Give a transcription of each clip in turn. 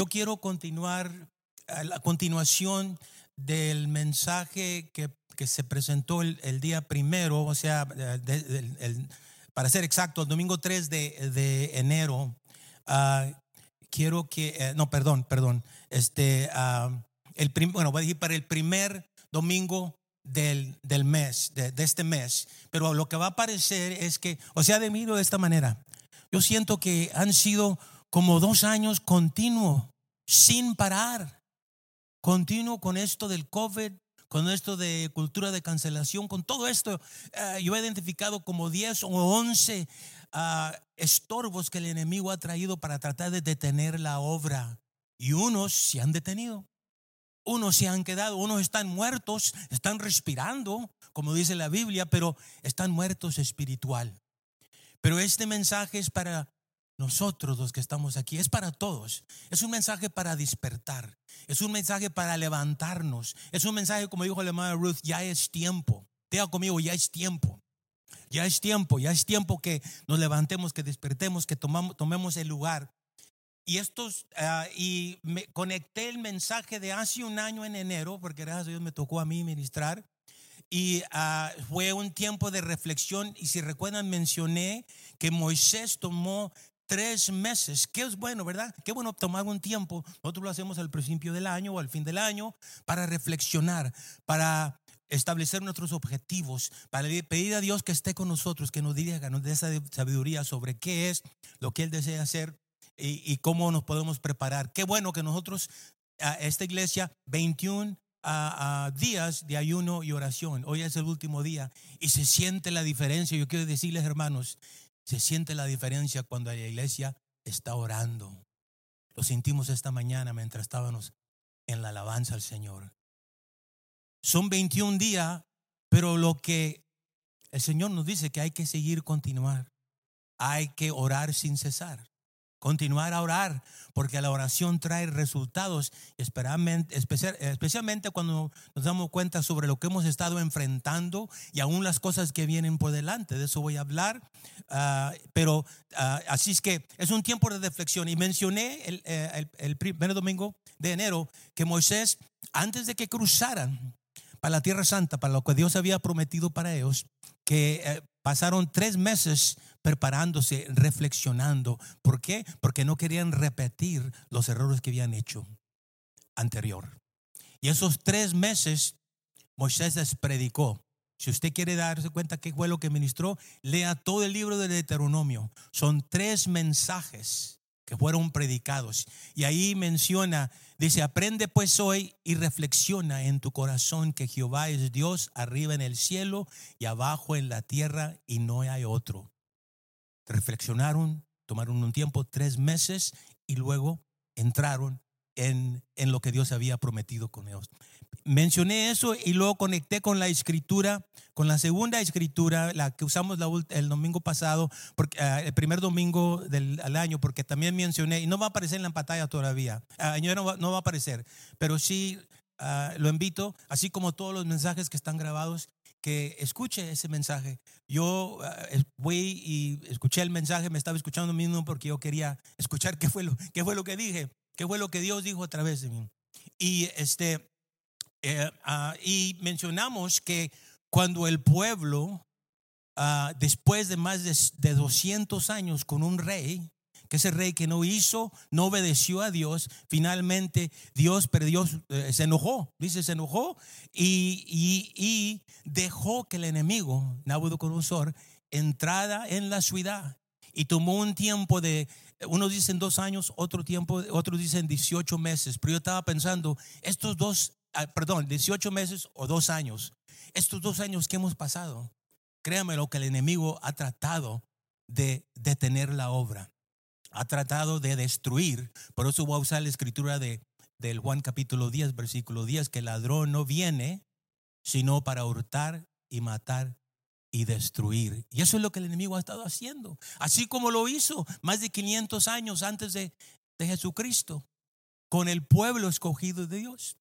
yo quiero continuar a la continuación del mensaje que, que se presentó el, el día primero, o sea, de- para ser exacto, el domingo 3 de, de enero. Ah, quiero que, eh, no, perdón, perdón, este, ah, el bueno, voy a decir para el primer domingo del, del mes, de, este mes, pero lo que va a aparecer es que, o sea, de miro de esta manera, yo siento que han sido como dos años continuo, sin parar, continuo con esto del COVID, con esto de cultura de cancelación, con todo esto, eh, yo he identificado como 10 o 11 ah, estorbos que el enemigo ha traído para tratar de detener la obra. Y unos se han detenido, unos se han quedado, unos están muertos, están respirando, como dice la Biblia, pero están muertos espiritual. Pero este mensaje es para nosotros los que estamos aquí, es para todos. Es un mensaje para despertar, es un mensaje para levantarnos, es un mensaje, como dijo la hermana Ruth, ya es tiempo. Diga conmigo, ya es tiempo. Ya es tiempo, ya es tiempo que nos levantemos, que despertemos, que tomamos, tomemos el lugar. Y estos, ah, y me conecté el mensaje de hace un año en enero, porque gracias a Dios me tocó a mí ministrar. Y ah, fue un tiempo de reflexión. Y si recuerdan, mencioné que Moisés tomó tres meses. Que es bueno, ¿verdad? Qué bueno tomar un tiempo. Nosotros lo hacemos al principio del año o al fin del año para reflexionar, para establecer nuestros objetivos, para pedir a Dios que esté con nosotros, que nos diga, nos dé esa sabiduría sobre qué es lo que Él desea hacer y, cómo nos podemos preparar. Qué bueno que nosotros, a esta iglesia, 21 a- a días de ayuno y oración. Hoy es el último día y se siente la diferencia. Yo quiero decirles, hermanos, se siente la diferencia cuando la iglesia está orando. Lo sentimos esta mañana mientras estábamos en la alabanza al Señor. Son 21 días, pero lo que el Señor nos dice que hay que seguir continuar. Hay que orar sin cesar. Continuar a orar, porque la oración trae resultados, especialmente cuando nos damos cuenta sobre lo que hemos estado enfrentando y aún las cosas que vienen por delante. De eso voy a hablar. Ah, pero ah, así es que es un tiempo de reflexión. Y mencioné el, eh, el- el primer domingo de enero que Moisés, antes de que cruzaran para la Tierra Santa, para lo que Dios había prometido para ellos, que eh, pasaron tres meses preparándose, reflexionando. ¿Por qué? Porque no querían repetir los errores que habían hecho anterior. Y esos tres meses Moisés les predicó. Si usted quiere darse cuenta qué fue lo que ministró, lea todo el libro de Deuteronomio. Son tres mensajes que fueron predicados. Y ahí menciona, dice, aprende pues hoy y reflexiona en tu corazón que Jehová es Dios arriba en el cielo y abajo en la tierra y no hay otro. Reflexionaron, tomaron un tiempo, tres meses, y luego entraron en, en lo que Dios había prometido con ellos. Mencioné eso y luego conecté con la escritura, con la segunda escritura, la que usamos el domingo pasado, porque, ah, el primer domingo del año, porque también mencioné, y no va a aparecer en la pantalla todavía, va, no va a aparecer, pero sí ah, lo invito, así como todos los mensajes que están grabados, que escuche ese mensaje. Yo ah, fui y escuché el mensaje, me estaba escuchando mismo porque yo quería escuchar qué fue lo, qué fue lo que dije, qué fue lo que Dios dijo a través de mí. Y este eh, ah, y mencionamos que cuando el pueblo, ah, después de más de, de 200 años con un rey, que ese rey que no hizo, no obedeció a Dios, finalmente Dios perdió, eh, se enojó, dice, se enojó y, y, dejó que el enemigo, Nabucodonosor, entrara en la ciudad. Y tomó un tiempo de, unos dicen dos años, otro tiempo, otros dicen 18 meses, pero yo estaba pensando, estos dos, ah, perdón, 18 meses o dos años, estos dos años que hemos pasado, créame lo que el enemigo ha tratado de detener la obra, ha tratado de destruir, por eso voy a usar la escritura de, del Juan capítulo 10, versículo 10, que el ladrón no viene sino para hurtar y matar y destruir. Y eso es lo que el enemigo ha estado haciendo. Así como lo hizo más de 500 años antes de, de Jesucristo, con el pueblo escogido de Dios.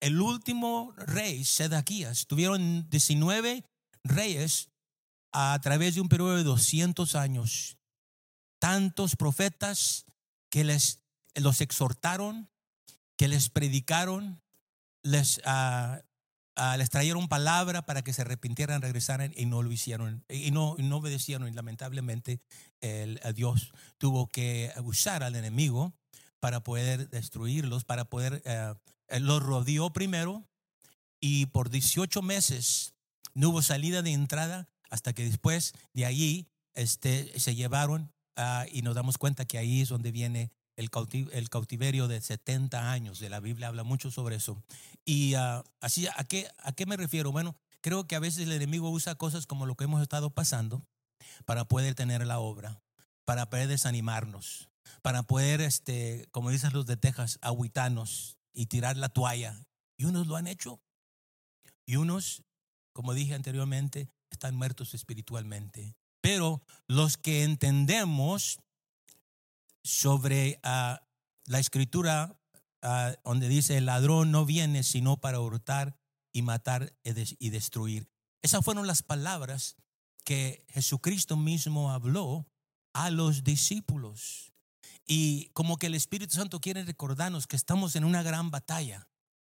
El último rey, Sedaquías, tuvieron 19 reyes a través de un periodo de 200 años. Tantos profetas que les los exhortaron, que les predicaron, les, ah, les trajeron palabra para que se arrepintieran, regresaran y no lo hicieron, y no, no obedecieron. Y lamentablemente Dios tuvo que usar al enemigo para poder destruirlos, para poder, eh, los rodeó primero y por 18 meses no hubo salida de entrada hasta que después de allí este, se llevaron y nos damos cuenta que ahí es donde viene el, el, cautiverio de 70 años. De la Biblia habla mucho sobre eso. Y ah, así, ¿a qué, ¿a qué me refiero? Bueno, creo que a veces el enemigo usa cosas como lo que hemos estado pasando para poder tener la obra, para poder desanimarnos, para poder, este, como dicen los de Texas, agüitarnos y tirar la toalla. Y unos lo han hecho. Y unos, como dije anteriormente, están muertos espiritualmente. Pero los que entendemos sobre ah, la escritura ah, donde dice el ladrón no viene sino para hurtar y matar y destruir. Esas fueron las palabras que Jesucristo mismo habló a los discípulos. Y como que el Espíritu Santo quiere recordarnos que estamos en una gran batalla.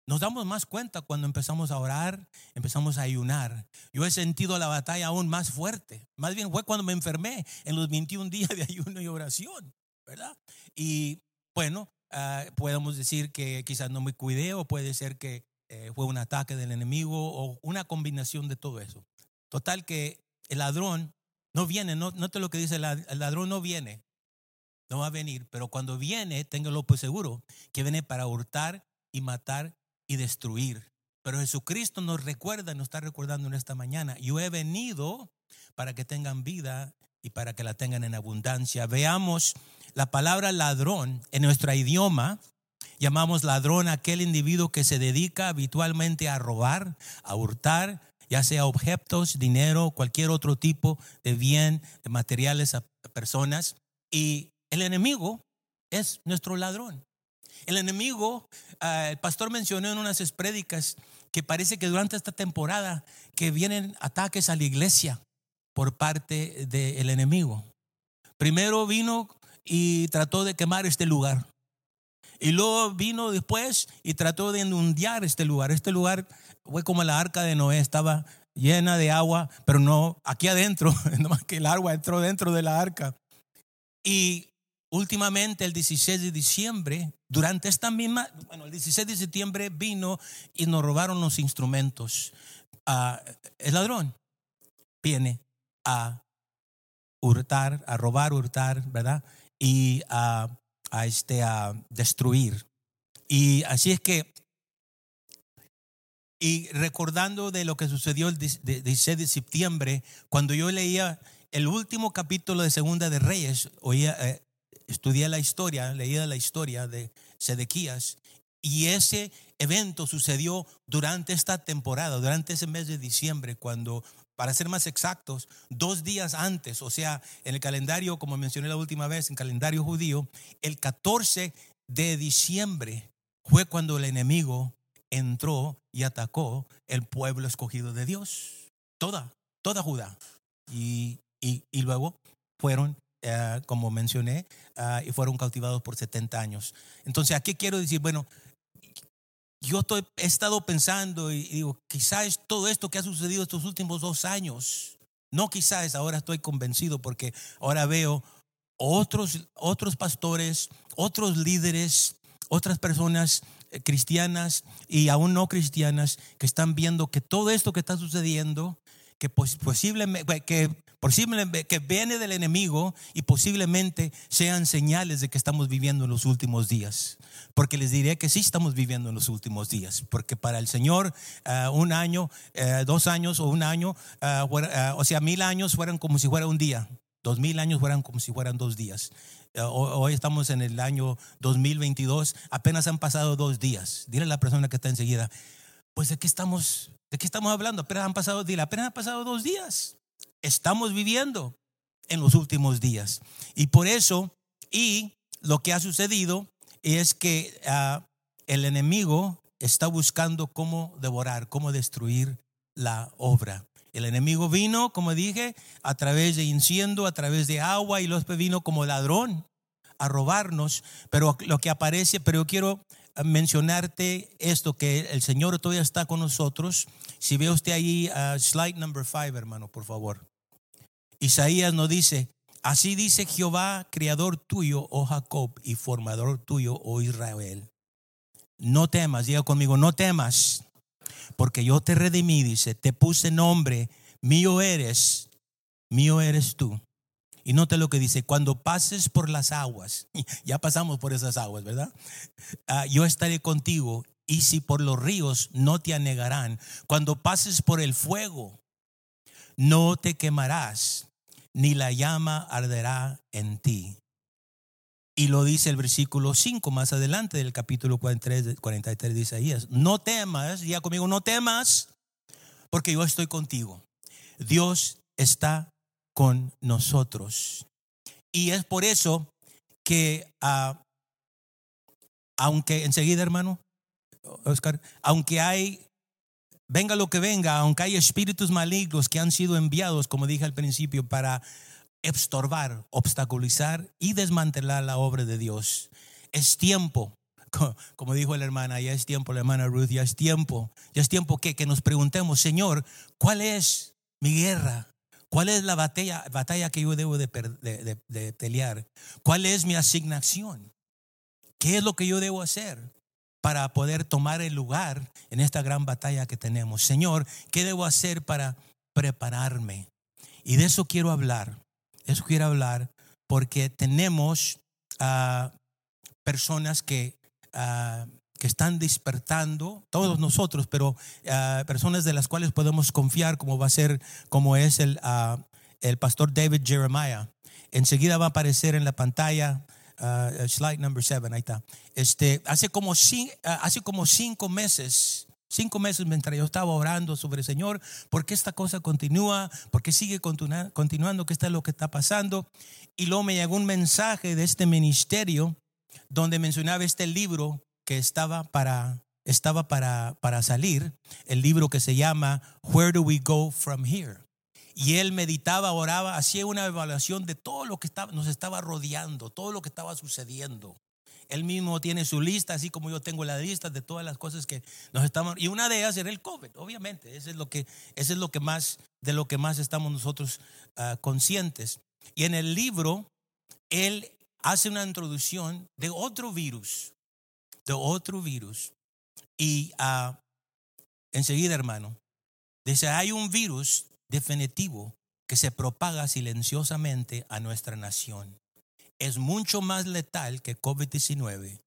Nos damos más cuenta cuando empezamos a orar, empezamos a ayunar. Yo he sentido la batalla aún más fuerte. Más bien fue cuando me enfermé en los 21 días de ayuno y oración, ¿verdad? Y bueno, ah, podemos decir que quizás no me cuidé o puede ser que eh, fue un ataque del enemigo o una combinación de todo eso. Total que el ladrón no viene, no, te lo que dice, el ladrón no viene, no va a venir, pero cuando viene, téngalo por seguro, que viene para hurtar y matar y destruir. Pero Jesucristo nos recuerda, nos está recordando en esta mañana, yo he venido para que tengan vida y para que la tengan en abundancia. Veamos la palabra ladrón en nuestro idioma. Llamamos ladrón a aquel individuo que se dedica habitualmente a robar, a hurtar, ya sea objetos, dinero, cualquier otro tipo de bien, de materiales a personas. Y el enemigo es nuestro ladrón. El enemigo, ah, el pastor mencionó en unas prédicas que parece que durante esta temporada que vienen ataques a la iglesia por parte del enemigo. Primero vino y trató de quemar este lugar. Y luego vino después y trató de inundar este lugar. Este lugar fue como la arca de Noé, estaba llena de agua, pero no aquí adentro, nomás que el agua entró dentro de la arca. Y últimamente el 16 de diciembre, durante esta misma, bueno, el 16 de septiembre vino y nos robaron los instrumentos. Ah, el ladrón viene a hurtar, a robar, hurtar, ¿verdad? Y a, este, a destruir. Y así es que, y recordando de lo que sucedió el 16 de septiembre, cuando yo leía el último capítulo de Segunda de Reyes, oía, eh, estudié la historia, leía la historia de Sedequías y ese evento sucedió durante esta temporada, durante ese mes de diciembre, cuando, para ser más exactos, dos días antes, o sea, en el calendario, como mencioné la última vez, en calendario judío, el 14 de diciembre fue cuando el enemigo entró y atacó el pueblo escogido de Dios, toda, toda Judá. Y, y, y luego fueron eh, como mencioné, ah, y fueron cautivados por 70 años. Entonces, ¿a qué quiero decir? Bueno, yo he estado pensando y digo, quizás todo esto que ha sucedido estos últimos dos años, no quizás, ahora estoy convencido porque ahora veo otros, otros pastores, otros líderes, otras personas eh, cristianas y aún no cristianas que están viendo que todo esto que está sucediendo, que posiblemente, que posiblemente que viene del enemigo y posiblemente sean señales de que estamos viviendo en los últimos días. Porque les diré que sí estamos viviendo en los últimos días. Porque para el Señor eh, un año, eh, dos años o un año, eh, o sea, mil años fueran como si fuera un día. Dos mil años fueran como si fueran dos días. Hoy estamos en el año 2022, apenas han pasado dos días. Dile a la persona que está enseguida, pues de qué estamos, de qué estamos hablando, apenas han pasado, apenas han dos días estamos viviendo en los últimos días. Y por eso, y lo que ha sucedido es que ah, el enemigo está buscando cómo devorar, cómo destruir la obra. El enemigo vino, como dije, a través de incendio, a través de agua, y los vino como ladrón a robarnos, pero lo que aparece, pero yo quiero mencionarte esto, que el Señor todavía está con nosotros. Si ve usted ahí, uh, slide number five, hermano, por favor. Isaías nos dice, así dice Jehová, creador tuyo, oh Jacob, y formador tuyo, oh Israel. No temas, diga conmigo, no temas, porque yo te redimí, dice, te puse nombre, mío eres, mío eres tú. Y note lo que dice, cuando pases por las aguas, ya pasamos por esas aguas, ¿verdad? Ah, yo estaré contigo y si por los ríos no te anegarán, cuando pases por el fuego, no te quemarás, ni la llama arderá en ti. Y lo dice el versículo 5 más adelante del capítulo 43, 43 de Isaías. No temas, ya conmigo, no temas, porque yo estoy contigo. Dios está con nosotros. Y es por eso que, ah, aunque enseguida, hermano, Oscar, aunque hay, venga lo que venga, aunque hay espíritus malignos que han sido enviados, como dije al principio, para estorbar, obstaculizar y desmantelar la obra de Dios, es tiempo como dijo la hermana, ya es tiempo, la hermana Ruth, ya es tiempo, ya es tiempo que, que nos preguntemos, Señor, ¿cuál es mi guerra? ¿Cuál es la batalla, batalla que yo debo de, pelear? ¿Cuál es mi asignación? ¿Qué es lo que yo debo hacer para poder tomar el lugar en esta gran batalla que tenemos? Señor, ¿qué debo hacer para prepararme? Y de eso quiero hablar. eso quiero hablar porque tenemos a personas que uh, que están despertando, todos nosotros, pero ah, personas de las cuales podemos confiar, como va a ser, como es el, ah, el pastor David Jeremiah. Enseguida va a aparecer en la pantalla, ah, slide number seven, ahí está. Este, hace, como, hace como cinco meses, cinco meses mientras yo estaba orando sobre el Señor, ¿por qué esta cosa continúa? ¿Por qué sigue continuando? ¿Qué está lo que está pasando? Y luego me llegó un mensaje de este ministerio donde mencionaba este libro que estaba para, estaba para, para salir, el libro que se llama Where Do We Go From Here? Y él meditaba, oraba, hacía una evaluación de todo lo que estaba, nos estaba rodeando, todo lo que estaba sucediendo. Él mismo tiene su lista, así como yo tengo la lista de todas las cosas que nos estamos. Y una de ellas era el COVID, obviamente. Eso es lo que, eso es lo que más, de lo que más estamos nosotros ah, conscientes. Y en el libro, él hace una introducción de otro virus de otro virus. Y uh, enseguida, hermano, dice, hay un virus definitivo que se propaga silenciosamente a nuestra nación. Es mucho más letal que COVID-19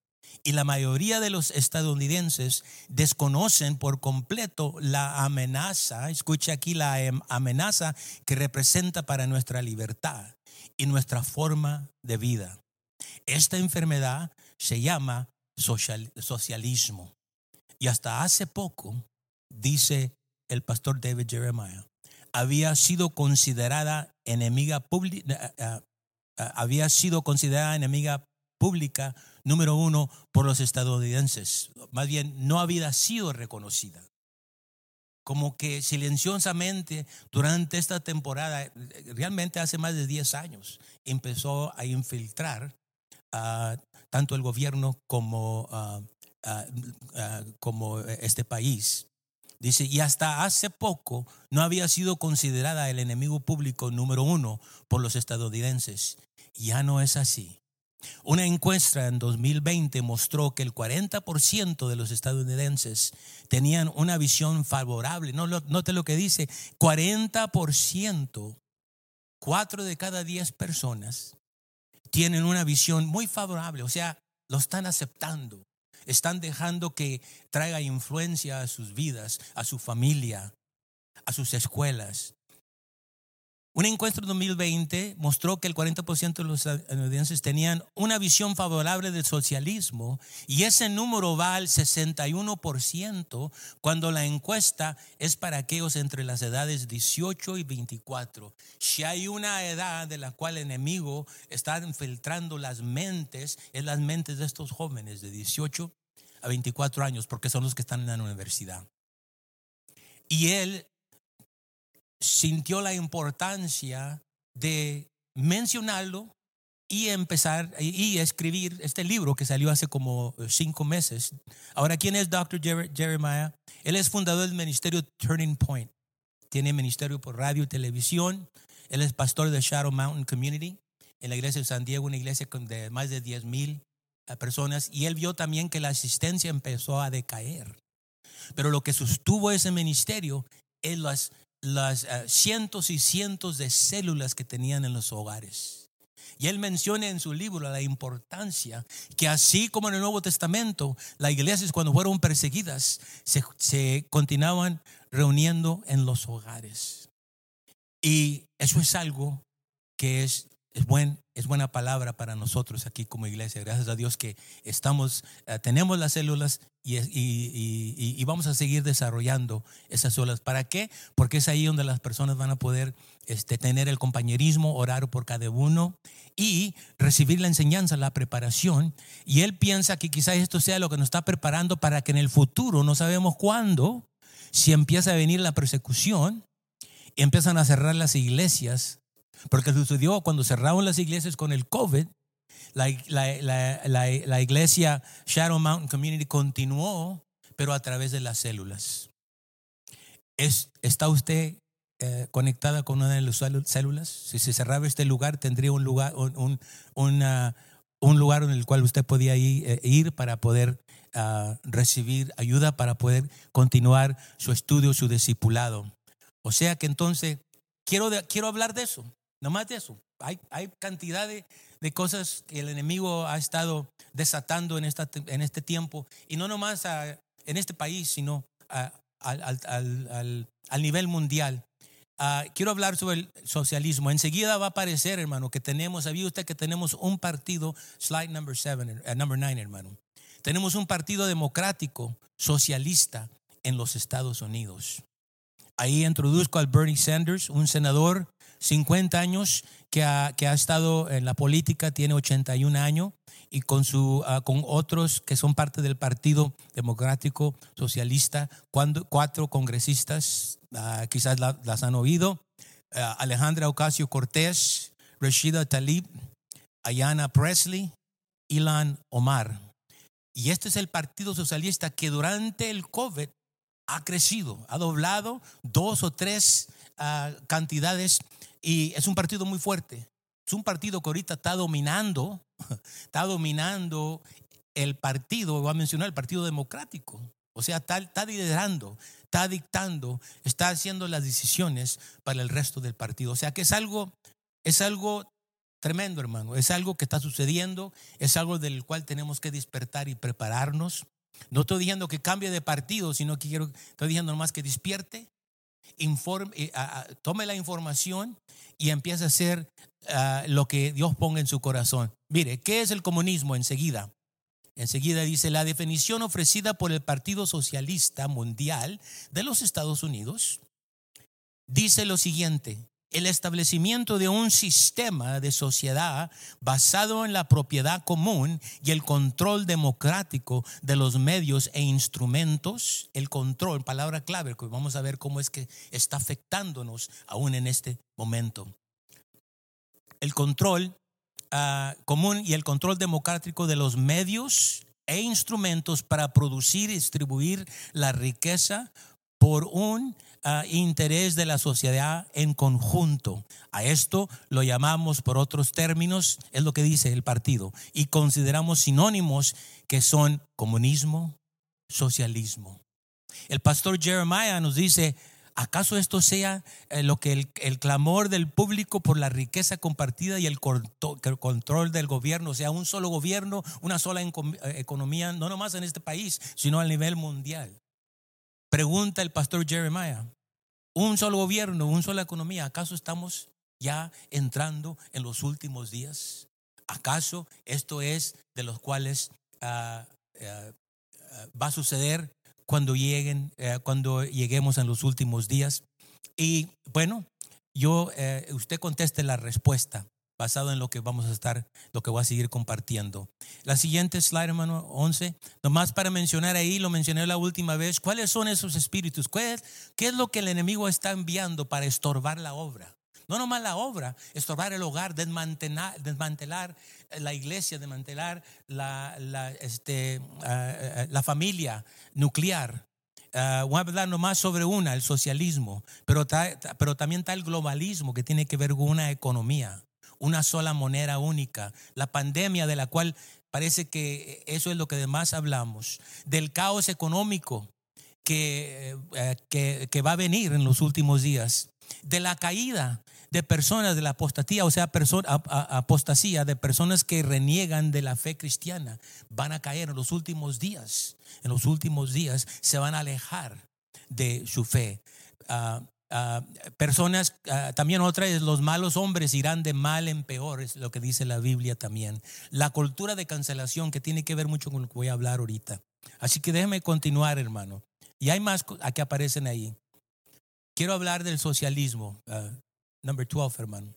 y la mayoría de los estadounidenses desconocen por completo la amenaza, escucha aquí la em, amenaza que representa para nuestra libertad y nuestra forma de vida. Esta enfermedad se llama socialismo. Y hasta hace poco, dice el pastor David Jeremiah, había sido considerada enemiga pública, eh, eh, eh, había sido considerada enemiga pública número uno por los estadounidenses. Más bien, no había sido reconocida. Como que silenciosamente durante esta temporada, realmente hace más de 10 años, empezó a infiltrar a tanto el gobierno como, ah, ah, ah, como este país. Dice, y hasta hace poco no había sido considerada el enemigo público número uno por los estadounidenses. Ya no es así. Una encuesta en 2020 mostró que el 40% de los estadounidenses tenían una visión favorable. No, note lo que dice, 40%, 4 de cada 10 personas tienen una visión muy favorable, o sea, lo están aceptando, están dejando que traiga influencia a sus vidas, a su familia, a sus escuelas. Una encuesta de 2020 mostró que el 40% de los estadounidenses tenían una visión favorable del socialismo y ese número va al 61% cuando la encuesta es para aquellos entre las edades 18 y 24. Si hay una edad de la cual el enemigo está infiltrando las mentes, es las mentes de estos jóvenes de 18 a 24 años porque son los que están en la universidad. Y él sintió la importancia de mencionarlo y empezar y escribir este libro que salió hace como cinco meses. Ahora, ¿quién es Dr. Jeremiah? Él es fundador del ministerio Turning Point. Tiene ministerio por radio y televisión. Él es pastor de Shadow Mountain Community en la iglesia de San Diego, una iglesia de más de 10 mil eh, personas. Y él vio también que la asistencia empezó a decaer. Pero lo que sostuvo ese ministerio es las, las eh, cientos y cientos de células que tenían en los hogares. Y él menciona en su libro la importancia que así como en el Nuevo Testamento, las iglesias cuando fueron perseguidas se, se continuaban reuniendo en los hogares. Y eso es algo que es, es, buen, es buena palabra para nosotros aquí como iglesia. Gracias a Dios que estamos, eh, tenemos las células y, y, y, vamos a seguir desarrollando esas células. ¿Para qué? Porque es ahí donde las personas van a poder este, tener el compañerismo, orar por cada uno y recibir la enseñanza, la preparación. Y él piensa que quizás esto sea lo que nos está preparando para que en el futuro, no sabemos cuándo, si empieza a venir la persecución, empiezan a cerrar las iglesias, porque sucedió cuando cerraron las iglesias con el COVID, la, la, iglesia Shadow Mountain Community continuó, pero a través de las células. ¿Es, ¿Está usted eh, conectada con una de las células? Si se cerraba este lugar, tendría un lugar, un, un lugar en el cual usted podía eh, ir para poder recibir ayuda para poder continuar su estudio, su discipulado. O sea que entonces quiero, quiero hablar de eso, más de eso. Hay, hay cantidad de, cosas que el enemigo ha estado desatando en, esta, en este tiempo, y no nomás en este país, sino al, nivel mundial. Ah, quiero hablar sobre el socialismo. Enseguida va a aparecer, hermano, que tenemos, ¿sabía usted que tenemos un partido, slide number seven, uh, number nine, hermano? Tenemos un partido democrático socialista en los Estados Unidos. Ahí introduzco al Bernie Sanders, un senador 50 años que ha, que ha estado en la política, tiene 81 años y con, su, ah, con otros que son parte del Partido Democrático Socialista, cuando, cuatro congresistas, ah, quizás las han oído, ah, Alejandra Ocasio Cortés, Rashida Talib, Ayana Presley, Ilan Omar. Y este es el Partido Socialista que durante el COVID ha crecido, ha doblado dos o tres ah, cantidades y es un partido muy fuerte. Es un partido que ahorita está dominando, está dominando el partido, voy a mencionar el Partido Democrático. O sea, está, está liderando, está dictando, está haciendo las decisiones para el resto del partido. O sea que es algo, es algo Tremendo, hermano. Es algo que está sucediendo, es algo del cual tenemos que despertar y prepararnos. No estoy diciendo que cambie de partido, sino que quiero, estoy diciendo nomás que despierte, informe, eh, tome la información y empiece a hacer ah, lo que Dios ponga en su corazón. Mire, ¿qué es el comunismo? Enseguida. Enseguida dice, la definición ofrecida por el Partido Socialista Mundial de los Estados Unidos dice lo siguiente, el establecimiento de un sistema de sociedad basado en la propiedad común y el control democrático de los medios e instrumentos, el control, palabra clave, vamos a ver cómo es que está afectándonos aún en este momento. El control ah, común y el control democrático de los medios e instrumentos para producir y distribuir la riqueza por un interés de la sociedad en conjunto. A esto lo llamamos por otros términos, es lo que dice el partido, y consideramos sinónimos que son comunismo, socialismo. El pastor Jeremiah nos dice, ¿acaso esto sea eh, lo que el, clamor del público por la riqueza compartida y el, control del gobierno, o sea, un solo gobierno, una sola eh, economía, no nomás en este país, sino a nivel mundial? Pregunta el pastor Jeremiah, un solo gobierno, una sola economía, ¿acaso estamos ya entrando en los últimos días? ¿Acaso esto es de los cuales ah, ah, ah, va a suceder cuando lleguen, eh, cuando lleguemos en los últimos días? Y bueno, yo, eh, usted conteste la respuesta basado en lo que vamos a estar, lo que voy a seguir compartiendo. La siguiente slide, hermano, 11, nomás para mencionar ahí, lo mencioné la última vez, ¿cuáles son esos espíritus? ¿Qué es, qué es lo que el enemigo está enviando para estorbar la obra? No nomás la obra, estorbar el hogar, desmantelar, desmantelar la iglesia, desmantelar la, la, este, ah, la familia nuclear. Uh, voy a hablar nomás sobre una, el socialismo, pero, pero también está el globalismo que tiene que ver con una economía, una sola moneda única, la pandemia de la cual parece que eso es lo que además hablamos, del caos económico que, eh, que, que va a venir en los últimos días, de la caída de personas de la apostasía, o sea, apostasía de personas que reniegan de la fe cristiana, van a caer en los últimos días. En los últimos días se van a alejar de su fe. Ah, ah, personas, ah, también otra es los malos hombres irán de mal en peor, es lo que dice la Biblia también. La cultura de cancelación que tiene que ver mucho con lo que voy a hablar ahorita. Así que déjeme continuar, hermano. Y hay más que aparecen ahí. Quiero hablar del socialismo. Number 12, hermano.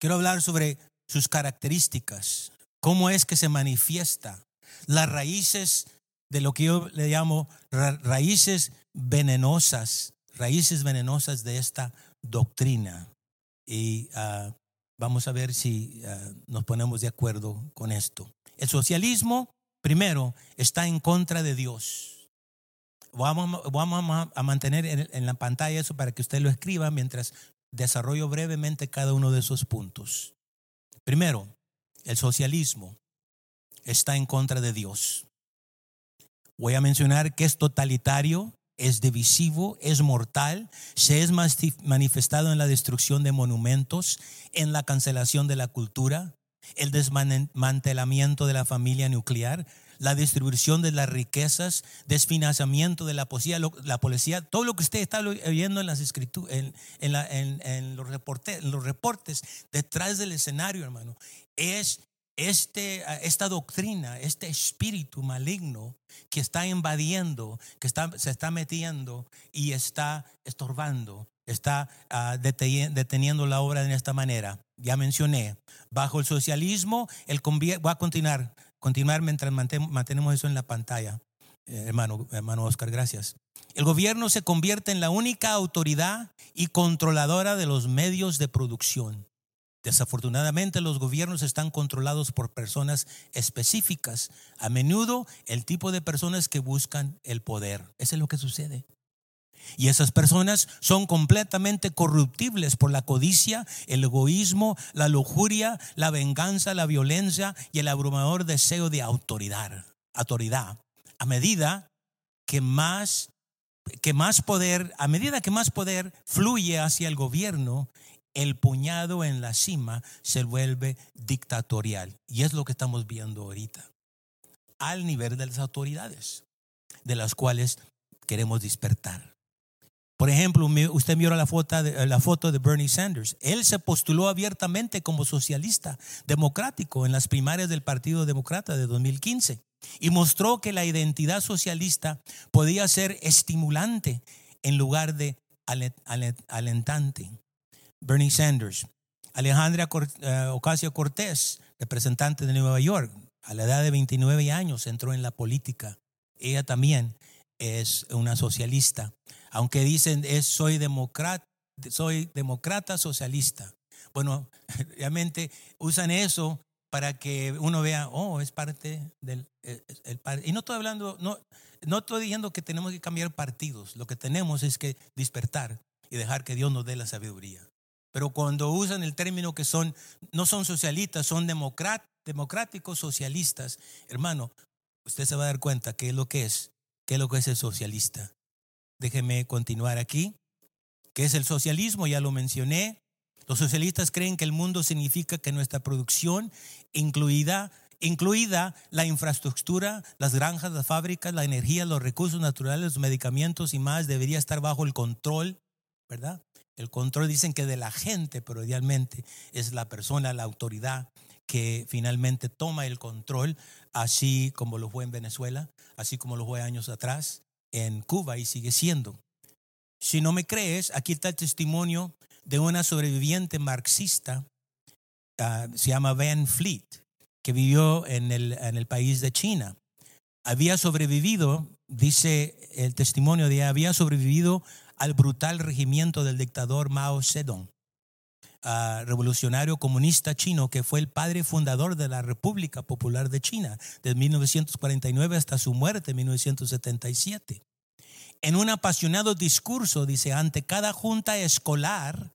Quiero hablar sobre sus características, cómo es que se manifiesta, las raíces de lo que yo le llamo raíces venenosas, raíces venenosas de esta doctrina. Y ah, vamos a ver si ah, nos ponemos de acuerdo con esto. El socialismo, primero, está en contra de Dios. Vamos, vamos a mantener en, la pantalla eso para que usted lo escriba mientras desarrollo brevemente cada uno de esos puntos. Primero, el socialismo está en contra de Dios. Voy a mencionar que es totalitario, es divisivo, es mortal, se es manifestado en la destrucción de monumentos, en la cancelación de la cultura, el desmantelamiento de la familia nuclear, la distribución de las riquezas, desfinanciamiento de la policía, la policía, todo lo que usted está viendo en las escrituras, en, en, los reportes, en los reportes detrás del escenario, hermano, es este, esta doctrina, este espíritu maligno que está invadiendo, que está, se está metiendo y está estorbando, está ah, deteniendo la obra de esta manera. Ya mencioné, bajo el socialismo, el voy a continuar continuar mientras mantenemos eso en la pantalla. Eh, hermano, hermano Oscar, gracias. El gobierno se convierte en la única autoridad y controladora de los medios de producción. Desafortunadamente los gobiernos están controlados por personas específicas, a menudo el tipo de personas que buscan el poder. Eso es lo que sucede. Y esas personas son completamente corruptibles por la codicia, el egoísmo, la lujuria, la venganza, la violencia y el abrumador deseo de autoridad. Autoridad. A medida que más que más poder, a medida que más poder fluye hacia el gobierno, el puñado en la cima se vuelve dictatorial. Y es lo que estamos viendo ahorita. Al nivel de las autoridades, de las cuales queremos despertar. Por ejemplo, usted miró la foto, de, la foto de Bernie Sanders. Él se postuló abiertamente como socialista democrático en las primarias del Partido Demócrata de 2015 y mostró que la identidad socialista podía ser estimulante en lugar de alentante. Bernie Sanders. Alejandra eh, Ocasio Cortés, representante de Nueva York, a la edad de 29 años entró en la política. Ella también es una socialista aunque dicen es soy democrata, soy demócrata socialista. Bueno, realmente usan eso para que uno vea, oh, es parte del el, y no estoy hablando, no, no estoy diciendo que tenemos que cambiar partidos, lo que tenemos es que despertar y dejar que Dios nos dé la sabiduría. Pero cuando usan el término que son, no son socialistas, son democráticos socialistas, hermano, usted se va a dar cuenta qué es lo que es, qué es lo que es el socialista. Déjeme continuar aquí. ¿Qué es el socialismo? Ya lo mencioné. Los socialistas creen que el mundo significa que nuestra producción, incluida, incluida la infraestructura, las granjas, las fábricas, la energía, los recursos naturales, los medicamentos y más, debería estar bajo el control, ¿verdad? El control dicen que de la gente, pero idealmente es la persona, la autoridad que finalmente toma el control, así como lo fue en Venezuela, así como lo fue años atrás en Cuba y sigue siendo. Si no me crees, aquí está el testimonio de una sobreviviente marxista, ah, se llama Van Fleet, que vivió en el, en el país de China. Había sobrevivido, dice el testimonio de ella, había sobrevivido al brutal regimiento del dictador Mao Zedong, revolucionario comunista chino que fue el padre fundador de la República Popular de China de 1949 hasta su muerte en 1977. En un apasionado discurso, dice, ante cada junta escolar,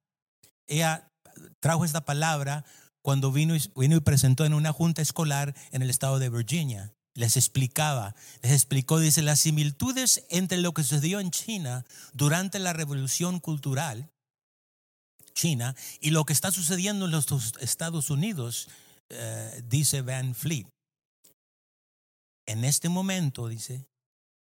ella trajo esta palabra cuando vino y presentó en una junta escolar en el estado de Virginia les explicaba, les explicó, dice, las similitudes entre lo que sucedió en China durante la revolución cultural china y lo que está sucediendo en los Estados Unidos, eh, dice Van Fleet. En este momento, dice,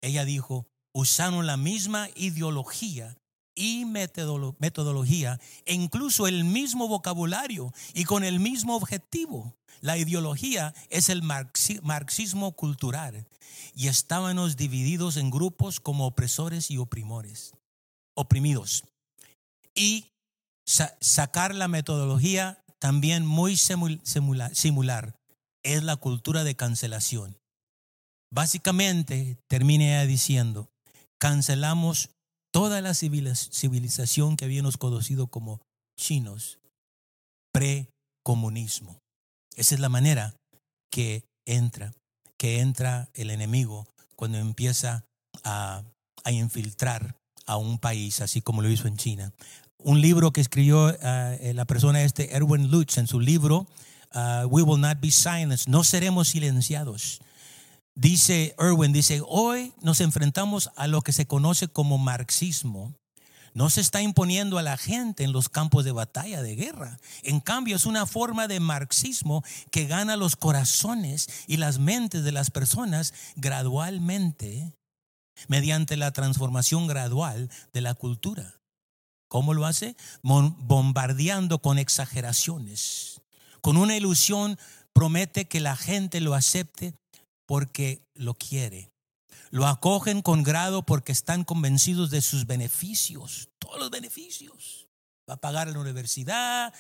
ella dijo, usaron la misma ideología y metodología e incluso el mismo vocabulario y con el mismo objetivo. La ideología es el marxismo cultural y estábamos divididos en grupos como opresores y oprimores, oprimidos. Y sacar la metodología también muy similar es la cultura de cancelación. Básicamente, termina diciendo, cancelamos toda la civilización que habíamos conocido como chinos, precomunismo. Esa es la manera que entra, que entra el enemigo cuando empieza a, infiltrar a un país, así como lo hizo en China. Un libro que escribió eh, la persona este, Erwin Lutz, en su libro, uh, We Will Not Be Silenced, no seremos silenciados. Dice Erwin, dice, hoy nos enfrentamos a lo que se conoce como marxismo. No se está imponiendo a la gente en los campos de batalla, de guerra. En cambio, es una forma de marxismo que gana los corazones y las mentes de las personas gradualmente mediante la transformación gradual de la cultura. ¿Cómo lo hace? Bombardeando con exageraciones. Con una ilusión promete que la gente lo acepte porque lo quiere. Lo acogen con grado porque están convencidos de sus beneficios, todos los beneficios. Va a pagar la universidad,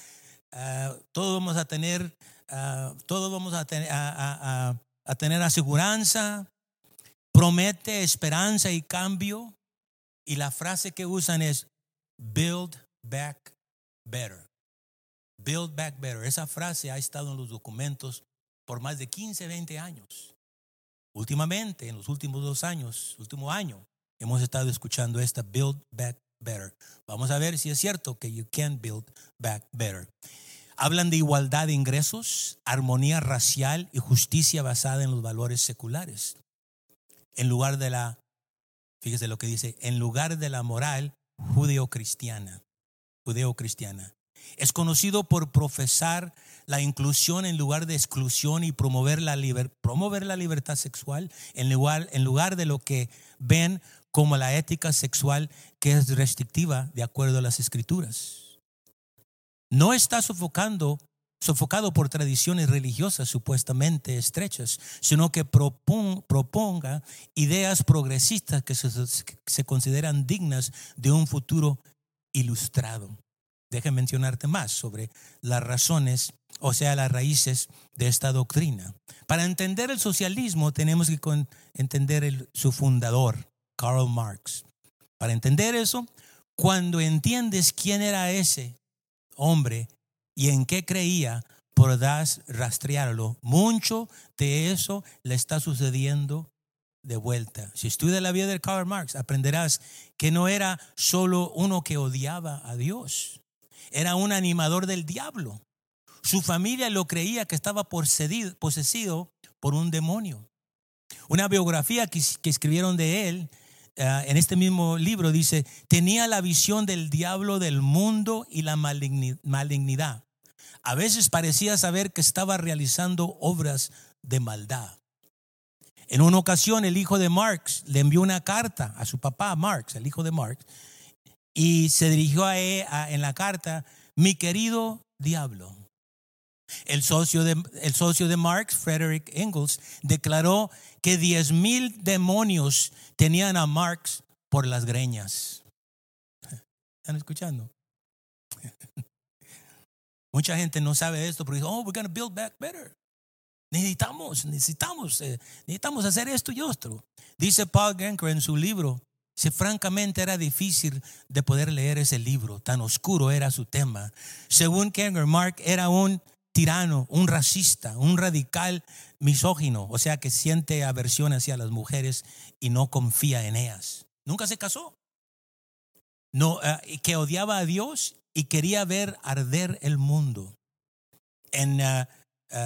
uh, todos vamos a tener, uh, todos vamos a, tener, a, a tener aseguranza, promete esperanza y cambio. Y la frase que usan es build back better. Build back better. Esa frase ha estado en los documentos por más de 15, 20 años. Últimamente, en los últimos dos años, último año, hemos estado escuchando esta Build Back Better. Vamos a ver si es cierto que you can build back better. Hablan de igualdad de ingresos, armonía racial y justicia basada en los valores seculares. En lugar de la, fíjese lo que dice, en lugar de la moral judeo-cristiana. Judeo-cristiana. Es conocido por profesar la inclusión en lugar de exclusión y promover la, promover la libertad sexual en lugar, en lugar de lo que ven como la ética sexual que es restrictiva de acuerdo a las escrituras. No está sofocando, sofocado por tradiciones religiosas supuestamente estrechas, sino que proponga ideas progresistas que se consideran dignas de un futuro ilustrado. Deje mencionarte más sobre las razones o sea, las raíces de esta doctrina. Para entender el socialismo tenemos que entender su fundador, Karl Marx. Para entender eso, cuando entiendes quién era ese hombre y en qué creía, podrás rastrearlo. Mucho de eso le está sucediendo de vuelta. Si estudias la vida de Karl Marx, aprenderás que no era solo uno que odiaba a Dios, era un animador del diablo. Su familia lo creía que estaba posesido por un demonio. Una biografía que, escribieron de él eh, en este mismo libro dice, tenía la visión del diablo del mundo y la malignidad. A veces parecía saber que estaba realizando obras de maldad. En una ocasión el hijo de Marx le envió una carta a su papá, Marx, el hijo de Marx, y se dirigió a él en la carta, mi querido diablo, el socio de, el socio de Marx, Frederick Engels, declaró que diez mil demonios tenían a Marx por las greñas. ¿Están escuchando? Mucha gente no sabe esto, pero dice, oh, we're going to build back better. Necesitamos, necesitamos, eh, necesitamos hacer esto y otro. Dice Paul Genker en su libro, Si francamente era difícil de poder leer ese libro, tan oscuro era su tema. Según Kenger, Mark era un tirano, un racista, un radical misógino, o sea que siente aversión hacia las mujeres y no confía en ellas. Nunca se casó. No, eh, que odiaba a Dios y quería ver arder el mundo. En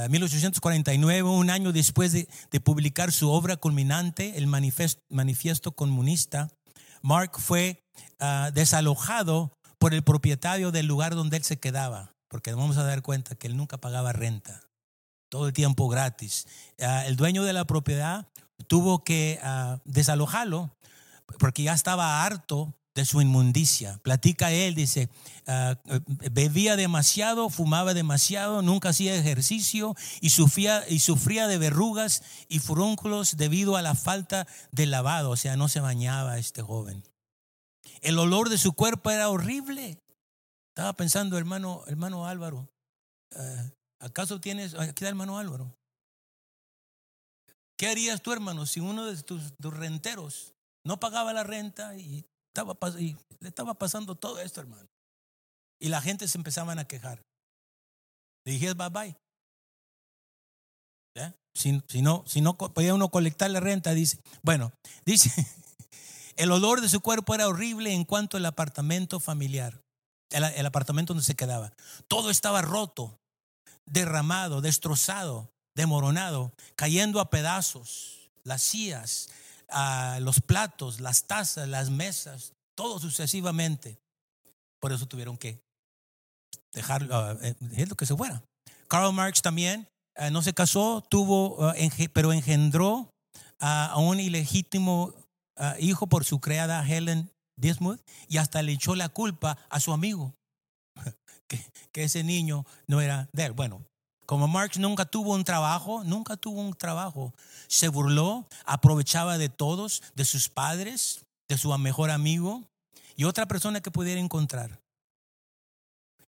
1849, eh, eh, un año después de, publicar su obra culminante, el manifiesto Comunista, Mark fue desalojado por el propietario del lugar donde él se quedaba porque vamos a dar cuenta que él nunca pagaba renta, todo el tiempo gratis. Ah, el dueño de la propiedad tuvo que ah, desalojarlo porque ya estaba harto de su inmundicia. Platica él, dice, ah, bebía demasiado, fumaba demasiado, nunca hacía ejercicio y sufría, y sufría de verrugas y furúnculos debido a la falta de lavado, o sea, no se bañaba este joven. El olor de su cuerpo era horrible. Estaba pensando, hermano, hermano Álvaro, eh, ¿acaso tienes, aquí está hermano Álvaro? ¿Qué harías tú, hermano, si uno de tus, renteros no pagaba la renta y, le estaba pasando todo esto, hermano? Y la gente se empezaban a quejar. Le dije, bye bye. Si, no, si no podía uno colectar la renta, dice, bueno, dice, el olor de su cuerpo era horrible en cuanto al apartamento familiar el, apartamento donde se quedaba. Todo estaba roto, derramado, destrozado, demoronado, cayendo a pedazos, las sillas, los platos, las tazas, las mesas, todo sucesivamente. Por eso tuvieron que dejarlo, uh, eh, que se fuera. Karl Marx también eh, no se casó, tuvo, uh, pero engendró a un ilegítimo uh, hijo por su creada Helen y hasta le echó la culpa a su amigo, que, que ese niño no era de él. Bueno, como Marx nunca tuvo un trabajo, nunca tuvo un trabajo, se burló, aprovechaba de todos, de sus padres, de su mejor amigo y otra persona que pudiera encontrar.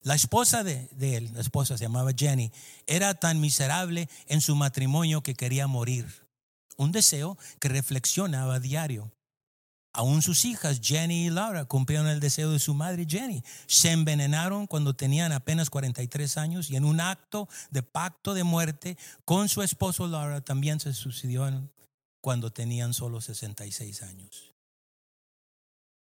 La esposa de, de, él, la esposa se llamaba Jenny, era tan miserable en su matrimonio que quería morir. Un deseo que reflexionaba a diario. Aún sus hijas, Jenny y Laura, cumplieron el deseo de su madre Jenny. Se envenenaron cuando tenían apenas 43 años y en un acto de pacto de muerte con su esposo Laura también se suicidaron cuando tenían solo 66 años.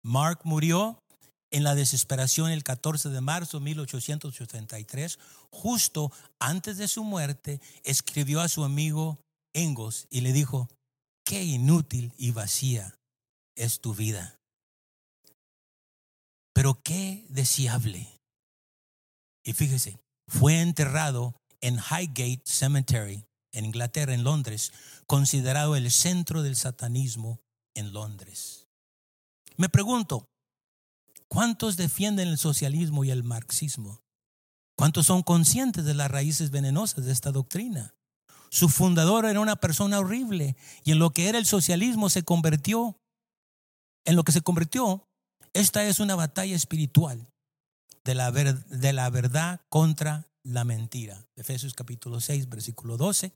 Mark murió en la desesperación el 14 de marzo de 1883. Justo antes de su muerte, escribió a su amigo Engels y le dijo, qué inútil y vacía es tu vida. Pero qué deseable. Y fíjese, fue enterrado en Highgate Cemetery, en Inglaterra, en Londres, considerado el centro del satanismo en Londres. Me pregunto, ¿cuántos defienden el socialismo y el marxismo? ¿Cuántos son conscientes de las raíces venenosas de esta doctrina? Su fundador era una persona horrible y en lo que era el socialismo se convirtió en lo que se convirtió, esta es una batalla espiritual de la, de la verdad contra la mentira. Efesios capítulo 6, versículo 12,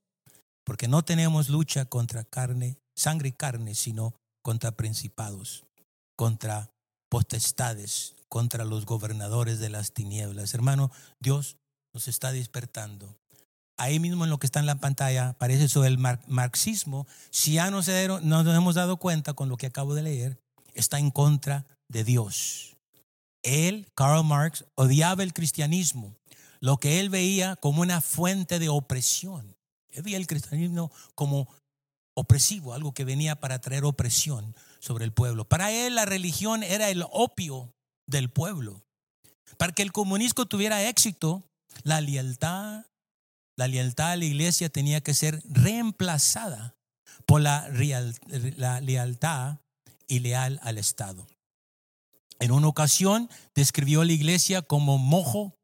porque no tenemos lucha contra carne, sangre y carne, sino contra principados, contra potestades, contra los gobernadores de las tinieblas. Hermano, Dios nos está despertando. Ahí mismo en lo que está en la pantalla aparece sobre el marxismo. Si ya no se nos hemos dado cuenta con lo que acabo de leer, está en contra de Dios. Él, Karl Marx, odiaba el cristianismo, lo que él veía como una fuente de opresión. Él veía el cristianismo como opresivo, algo que venía para traer opresión sobre el pueblo. Para él la religión era el opio del pueblo. Para que el comunismo tuviera éxito, la lealtad, la lealtad a la iglesia tenía que ser reemplazada por la, la lealtad y leal al Estado. En una ocasión describió a la iglesia como mojo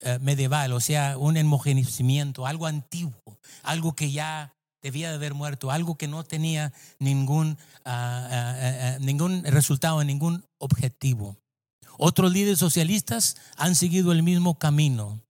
eh, medieval, o sea, un enmojenecimiento, algo antiguo, algo que ya debía de haber muerto, algo que no tenía ningún, ah, ah, ah, ningún resultado, ningún objetivo. Otros líderes socialistas han seguido el mismo camino.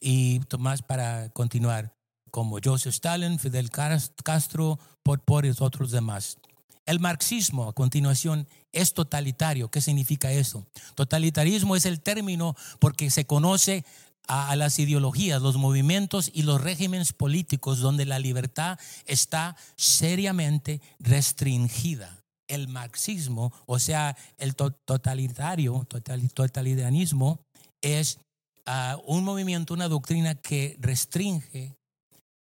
Y Tomás, para continuar, como Joseph Stalin, Fidel Castro, Pot y otros demás. El marxismo, a continuación, es totalitario. ¿Qué significa eso? Totalitarismo es el término porque se conoce a, las ideologías, los movimientos y los regímenes políticos donde la libertad está seriamente restringida. El marxismo, o sea, el totalitario, totalitarismo, es ah, un movimiento, una doctrina que restringe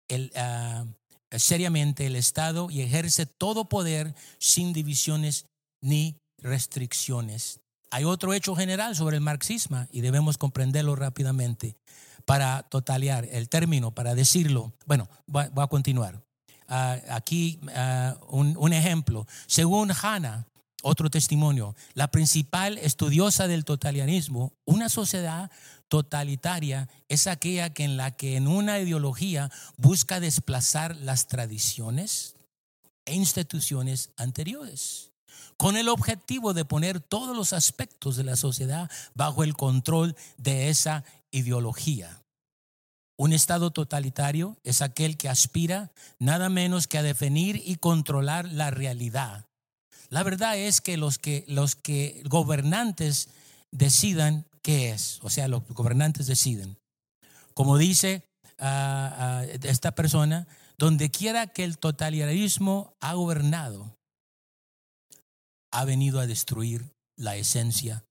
el, ah, seriamente el Estado y ejerce todo poder sin divisiones ni restricciones. Hay otro hecho general sobre el marxismo y debemos comprenderlo rápidamente para totalear el término, para decirlo. Bueno, voy, a continuar. Ah, aquí ah, un, un, ejemplo. Según Hanna, otro testimonio, la principal estudiosa del totalitarismo, una sociedad totalitaria es aquella que en la que en una ideología busca desplazar las tradiciones e instituciones anteriores con el objetivo de poner todos los aspectos de la sociedad bajo el control de esa ideología. Un Estado totalitario es aquel que aspira nada menos que a definir y controlar la realidad. La verdad es que los que, los que gobernantes decidan qué es, o sea, los gobernantes deciden. Como dice ah, ah, esta persona, donde quiera que el totalitarismo ha gobernado, ha venido a destruir la esencia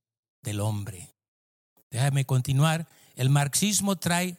del hombre. Déjame continuar. El marxismo trae,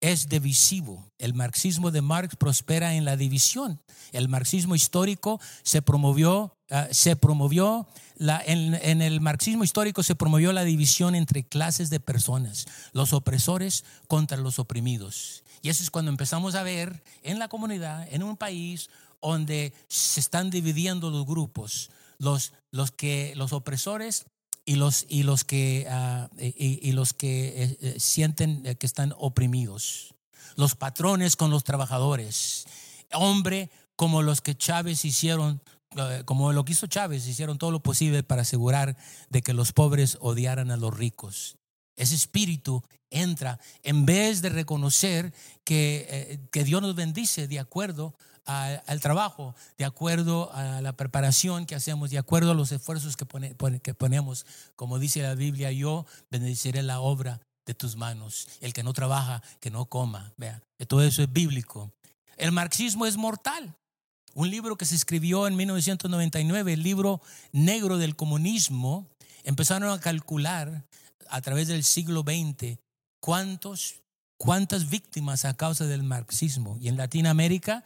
es divisivo. El marxismo de Marx prospera en la división. El marxismo histórico se promovió, ah, se promovió en, en, el marxismo histórico se promovió la división entre clases de personas, los opresores contra los oprimidos. Y eso es cuando empezamos a ver en la comunidad, en un país donde se están dividiendo los grupos, los, los, que, los opresores y los, y los que, ah, y, los que eh, eh, sienten que están oprimidos, los patrones con los trabajadores, hombre como los que Chávez hicieron, eh, como lo que hizo Chávez, hicieron todo lo posible para asegurar de que los pobres odiaran a los ricos. Ese espíritu entra en vez de reconocer que, que Dios nos bendice de acuerdo al trabajo, de acuerdo a la preparación que hacemos, de acuerdo a los esfuerzos que, que ponemos. Como dice la Biblia, yo bendeciré la obra de tus manos. El que no trabaja, que no coma. Vea, todo eso es bíblico. El marxismo es mortal. Un libro que se escribió en 1999, el libro negro del comunismo, empezaron a calcular a través del siglo XX cuántos, cuántas víctimas a causa del marxismo. Y en Latinoamérica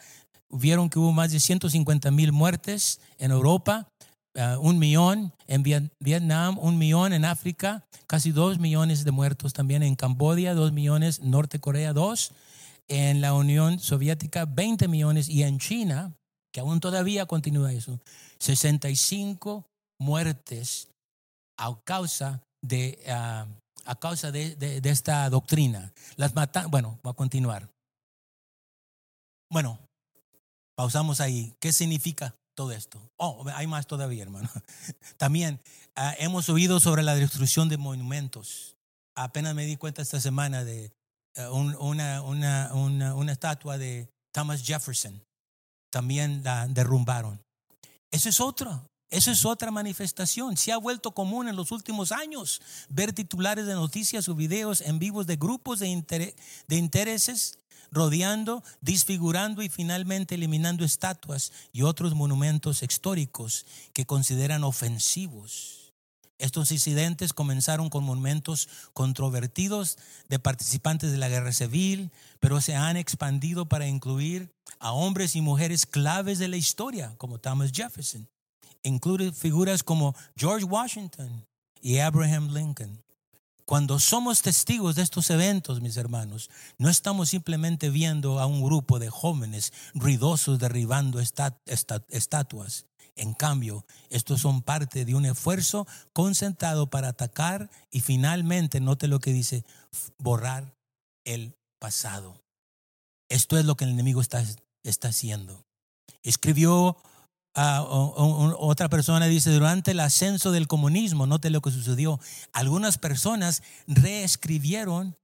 vieron que hubo más de 150 mil muertes en Europa, eh, un millón en Vietnam, un millón en África, casi dos millones de muertos también en Camboya, dos millones, Norte Corea, dos, en la Unión Soviética, 20 millones, y en China, que aún todavía continúa eso, 65 muertes a causa de, eh, a causa de, esta doctrina. Las matan, bueno, va a continuar. Bueno, Pausamos ahí. ¿Qué significa todo esto? Oh, hay más todavía, hermano. También ah, hemos oído sobre la destrucción de monumentos. Apenas me di cuenta esta semana de eh, una, una, una, una estatua de Thomas Jefferson. También la derrumbaron. Eso es otra, eso es otra manifestación. Se ha vuelto común en los últimos años ver titulares de noticias o videos en vivos de grupos de, de intereses rodeando, disfigurando y finalmente eliminando estatuas y otros monumentos históricos que consideran ofensivos. Estos incidentes comenzaron con monumentos controvertidos de participantes de la guerra civil, pero se han expandido para incluir a hombres y mujeres claves de la historia, como Thomas Jefferson. Incluye figuras como George Washington y Abraham Lincoln. Cuando somos testigos de estos eventos, mis hermanos, no estamos simplemente viendo a un grupo de jóvenes ruidosos derribando estatuas. En cambio, estos son parte de un esfuerzo concentrado para atacar y finalmente, note lo que dice, borrar el pasado. Esto es lo que el enemigo está, está haciendo. Escribió otra persona dice, durante el ascenso del comunismo, note lo que sucedió, algunas personas reescribieron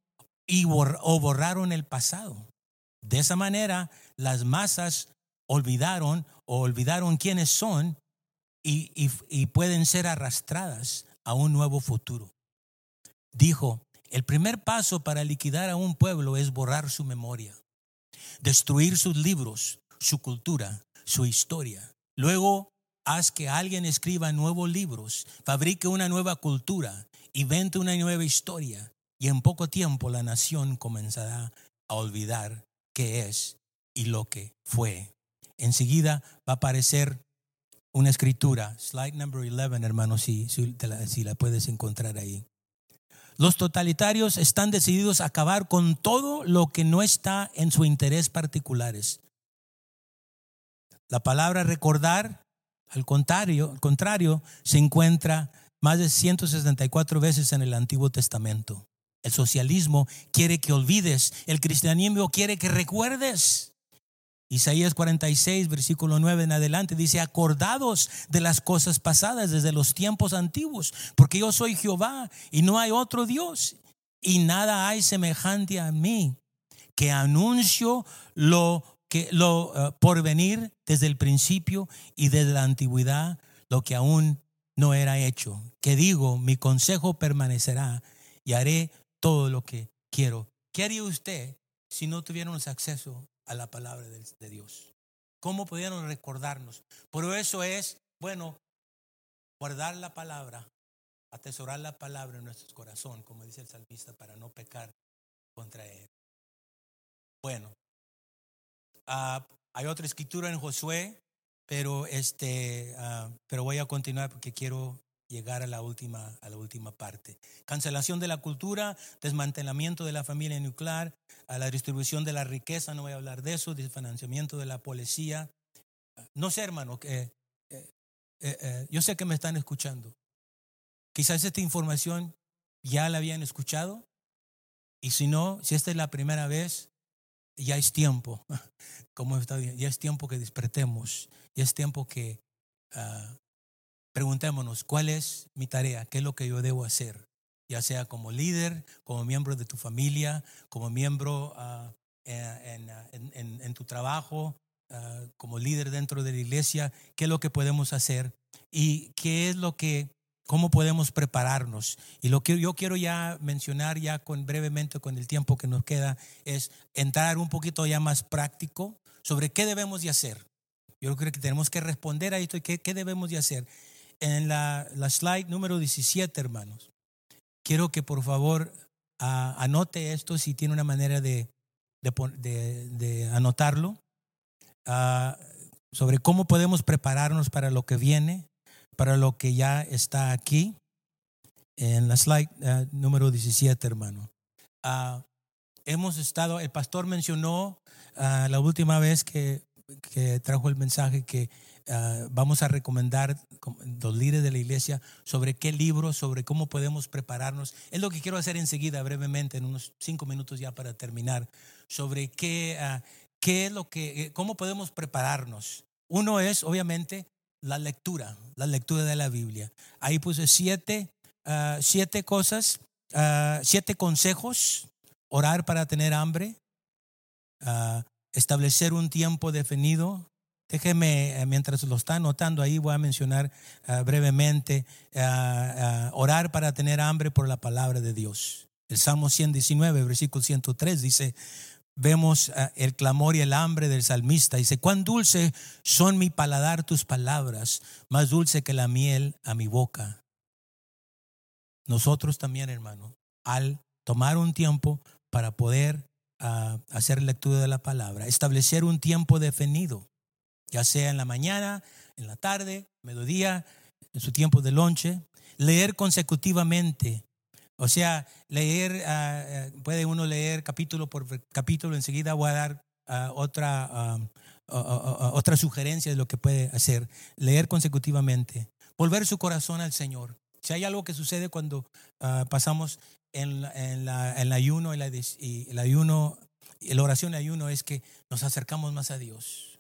y o borraron el pasado. De esa manera, las masas olvidaron o olvidaron quiénes son y, y pueden ser arrastradas a un nuevo futuro. Dijo, el primer paso para liquidar a un pueblo es borrar su memoria, destruir sus libros, su cultura, su historia. Luego, haz que alguien escriba nuevos libros, fabrique una nueva cultura, invente una nueva historia y en poco tiempo la nación comenzará a olvidar qué es y lo que fue. Enseguida va a aparecer una escritura, slide number 11, hermano, si, si, la, si la puedes encontrar ahí. Los totalitarios están decididos a acabar con todo lo que no está en su interés particulares. La palabra recordar, al contrario, al contrario, se encuentra más de 164 veces en el Antiguo Testamento. El socialismo quiere que olvides, el cristianismo quiere que recuerdes. Isaías 46, versículo 9 en adelante dice, acordados de las cosas pasadas desde los tiempos antiguos, porque yo soy Jehová y no hay otro Dios, y nada hay semejante a mí, que anuncio lo que lo uh, por venir desde el principio y desde la antigüedad, lo que aún no era hecho, que digo, mi consejo permanecerá y haré todo lo que quiero. ¿Qué haría usted si no tuviéramos acceso a la palabra de, Dios? ¿Cómo pudieron recordarnos? Por eso es, bueno, guardar la palabra, atesorar la palabra en nuestro corazón, como dice el salmista, para no pecar contra él. Bueno, ah, hay otra escritura en Josué, pero este, ah, pero voy a continuar porque quiero llegar a la última, a la última parte. Cancelación de la cultura, desmantelamiento de la familia nuclear, a la distribución de la riqueza, no voy a hablar de eso, desfinanciamiento de la policía. No sé, hermano, que eh, eh, eh, yo sé que me están escuchando. Quizás esta información ya la habían escuchado y si no, si esta es la primera vez, ya es tiempo, como está ya es tiempo que despertemos, ya es tiempo que ah, preguntémonos, ¿cuál es mi tarea? ¿Qué es lo que yo debo hacer? Ya sea como líder, como miembro de tu familia, como miembro ah, en, tu trabajo, ah, como líder dentro de la iglesia, ¿qué es lo que podemos hacer? Y qué es lo que, cómo podemos prepararnos. Y lo que yo quiero ya mencionar ya con brevemente con el tiempo que nos queda es entrar un poquito ya más práctico sobre qué debemos de hacer. Yo creo que tenemos que responder a esto y qué, qué debemos de hacer en la, slide número 17, hermanos. Quiero que por favor anote esto si tiene una manera de, de, anotarlo, sobre cómo podemos prepararnos para lo que viene, para lo que ya está aquí, en la slide número 17, hermano. hemos estado, el pastor mencionó la última vez que, trajo el mensaje que Ah, vamos a recomendar los líderes de la iglesia sobre qué libros, sobre cómo podemos prepararnos. Es lo que quiero hacer enseguida, brevemente, en unos cinco minutos ya para terminar, sobre qué, ah, qué es lo que, eh, cómo podemos prepararnos. Uno es, obviamente, la lectura, la lectura de la Biblia. Ahí puse siete, ah, siete cosas, siete consejos, orar para tener hambre, establecer un tiempo definido, Déjeme, eh, mientras lo está anotando ahí, voy a mencionar brevemente, orar para tener hambre por la palabra de Dios. El Salmo 119, versículo 103 dice, vemos el clamor y el hambre del salmista. Dice, cuán dulce son mi paladar tus palabras, más dulce que la miel a mi boca. Nosotros también, hermano, al tomar un tiempo para poder ah, hacer lectura de la palabra, establecer un tiempo definido ya sea en la mañana, en la tarde, mediodía, en su tiempo de lonche, leer consecutivamente. O sea, leer, ah, ah, puede uno leer capítulo por capítulo, enseguida voy a dar ah, otra, otra sugerencia de lo que puede hacer. Leer consecutivamente, volver su corazón al Señor. Si hay algo que sucede cuando pasamos en, la, el ayuno el ayuno, la oración el ayuno es que nos acercamos más a Dios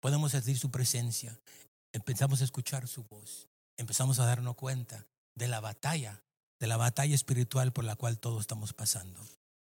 podemos sentir su presencia, empezamos a escuchar su voz, empezamos a darnos cuenta de la batalla, de la batalla espiritual por la cual todos estamos pasando.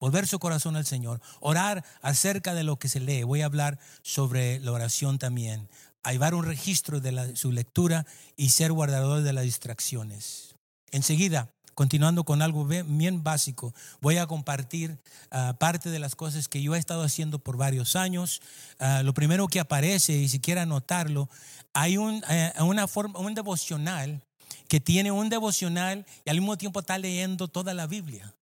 Volver su corazón al Señor, orar acerca de lo que se lee. Voy a hablar sobre la oración también. a llevar un registro de su lectura y ser guardador de las distracciones. Enseguida, continuando con algo bien básico, voy a compartir ah, parte de las cosas que yo he estado haciendo por varios años. Ah, lo primero que aparece, y si quiera anotarlo, hay eh, una forma, un devocional que tiene un devocional y al mismo tiempo está leyendo toda la Biblia